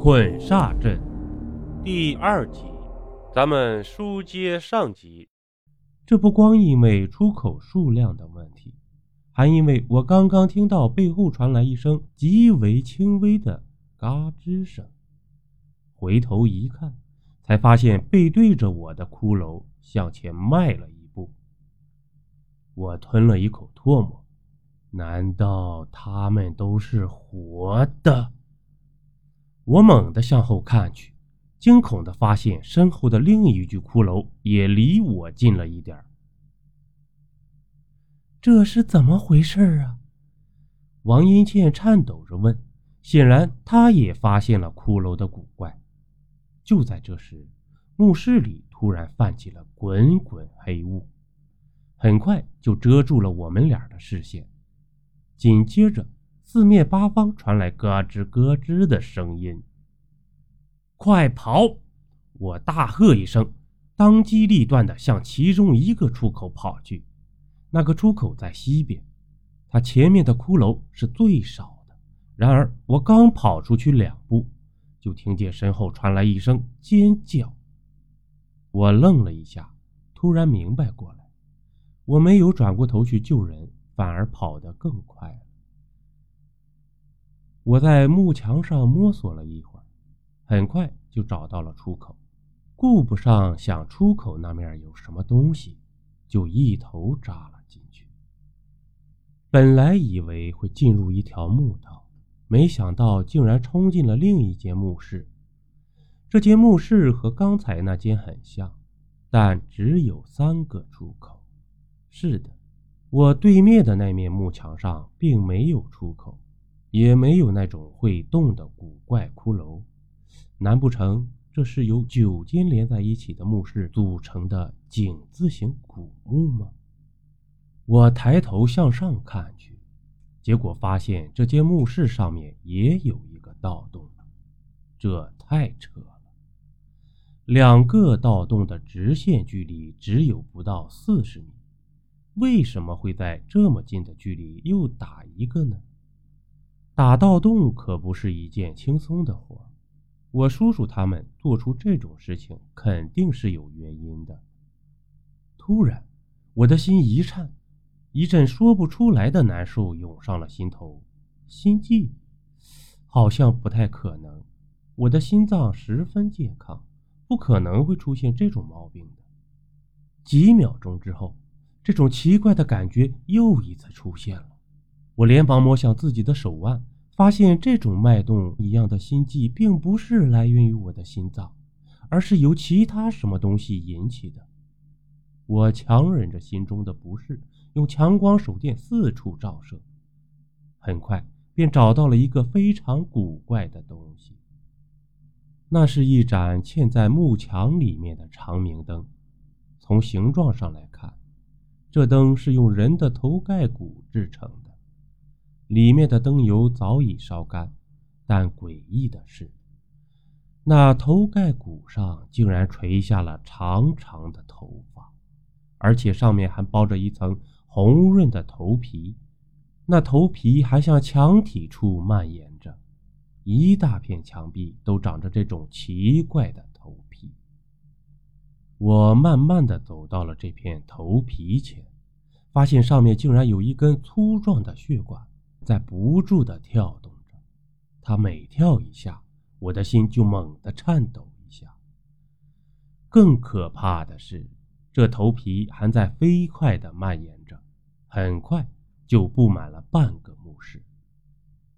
捆煞阵第二集，咱们书接上集。这不光因为出口数量的问题，还因为我刚刚听到背后传来一声极为轻微的嘎吱声，回头一看，才发现背对着我的骷髅向前迈了一步。我吞了一口唾沫，难道他们都是活的？我猛地向后看去，惊恐地发现身后的另一具骷髅也离我近了一点这是怎么回事啊？王英倩颤抖着问。显然，她也发现了骷髅的古怪。就在这时，墓室里突然泛起了滚滚黑雾，很快就遮住了我们俩的视线。紧接着，四面八方传来咯吱咯吱的声音。快跑！我大喝一声，当机立断地向其中一个出口跑去。那个出口在西边，它前面的骷髅是最少的。然而，我刚跑出去两步，就听见身后传来一声尖叫。我愣了一下，突然明白过来，我没有转过头去救人，反而跑得更快了。我在木墙上摸索了一会儿，很快就找到了出口，顾不上想出口那面有什么东西，就一头扎了进去。本来以为会进入一条墓道，没想到竟然冲进了另一间墓室。这间墓室和刚才那间很像，但只有三个出口。是的，我对面的那面木墙上并没有出口。也没有那种会动的古怪骷髅，难不成这是由九间连在一起的墓室组成的井字形古墓吗？我抬头向上看去，结果发现这间墓室上面也有一个盗洞，这太扯了！两个盗洞的直线距离只有不到四十米，为什么会在这么近的距离又打一个呢？打盗洞可不是一件轻松的活，我叔叔他们做出这种事情肯定是有原因的。突然，我的心一颤，一阵说不出来的难受涌上了心头。心悸？好像不太可能，我的心脏十分健康，不可能会出现这种毛病的。几秒钟之后，这种奇怪的感觉又一次出现了。我连忙摸向自己的手腕，发现这种脉动一样的心悸并不是来源于我的心脏，而是由其他什么东西引起的。我强忍着心中的不适，用强光手电四处照射，很快便找到了一个非常古怪的东西。那是一盏嵌在幕墙里面的长明灯，从形状上来看，这灯是用人的头盖骨制成的。里面的灯油早已烧干，但诡异的是，那头盖骨上竟然垂下了长长的头发，而且上面还包着一层红润的头皮。那头皮还向墙体处蔓延着，一大片墙壁都长着这种奇怪的头皮。我慢慢的走到了这片头皮前，发现上面竟然有一根粗壮的血管。在不住的跳动着，它每跳一下，我的心就猛地颤抖一下。更可怕的是，这头皮还在飞快地蔓延着，很快就布满了半个墓室。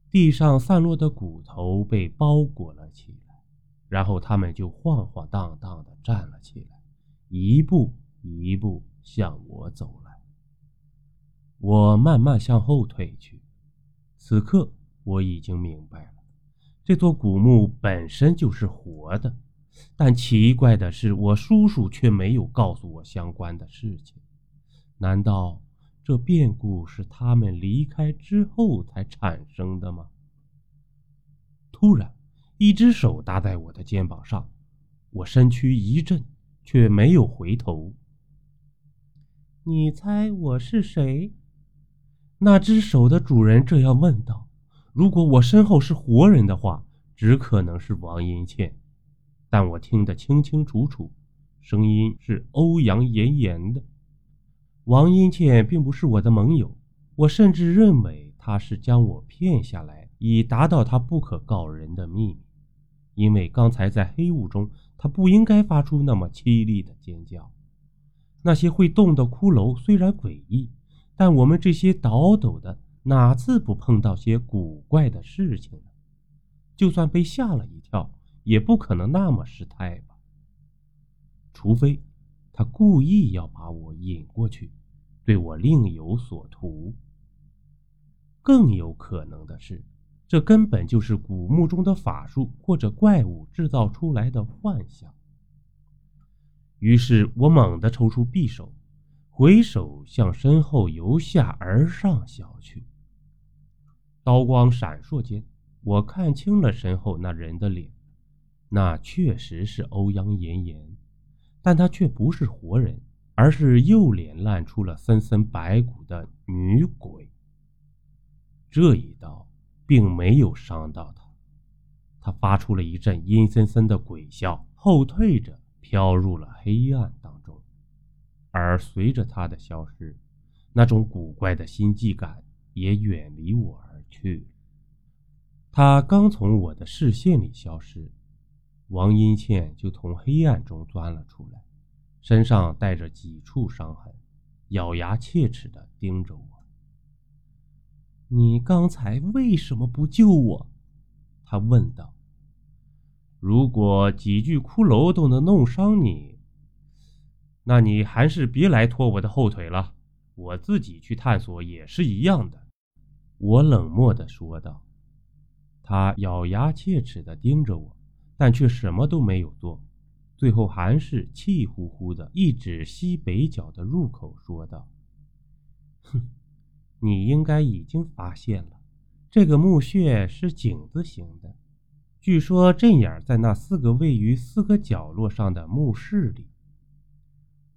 地上散落的骨头被包裹了起来，然后他们就晃晃荡荡地站了起来，一步一步向我走来。我慢慢向后退去。此刻我已经明白了，这座古墓本身就是活的，但奇怪的是，我叔叔却没有告诉我相关的事情。难道这变故是他们离开之后才产生的吗？突然，一只手搭在我的肩膀上，我身躯一震，却没有回头。你猜我是谁？那只手的主人这样问道：“如果我身后是活人的话，只可能是王英倩，但我听得清清楚楚，声音是欧阳妍妍的。王英倩并不是我的盟友，我甚至认为她是将我骗下来，以达到她不可告人的秘密。因为刚才在黑雾中，她不应该发出那么凄厉的尖叫。那些会动的骷髅虽然诡异，但我们这些倒斗的哪次不碰到些古怪的事情呢？就算被吓了一跳，也不可能那么失态吧？除非他故意要把我引过去，对我另有所图。更有可能的是，这根本就是古墓中的法术或者怪物制造出来的幻象。于是我猛地抽出匕首，鬼手向身后由下而上削去。刀光闪烁间，我看清了身后那人的脸，那确实是欧阳妍妍，但她却不是活人，而是右脸烂出了森森白骨的女鬼。这一刀并没有伤到她，她发出了一阵阴森森的鬼笑，后退着。飘入了黑暗当中，而随着他的消失，那种古怪的心悸感也远离我而去。他刚从我的视线里消失，王英倩就从黑暗中钻了出来，身上带着几处伤痕，咬牙切齿地盯着我。你刚才为什么不救我？他问道。如果几具骷髅都能弄伤你，那你还是别来拖我的后腿了。我自己去探索也是一样的。”我冷漠地说道。他咬牙切齿地盯着我，但却什么都没有做。最后还是气呼呼地一指西北角的入口，说道：“哼，你应该已经发现了，这个墓穴是井字形的。”据说阵眼在那四个位于四个角落上的墓室里。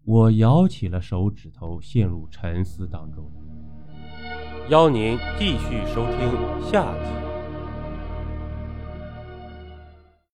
我摇起了手指头，陷入沉思当中。邀您继续收听下集。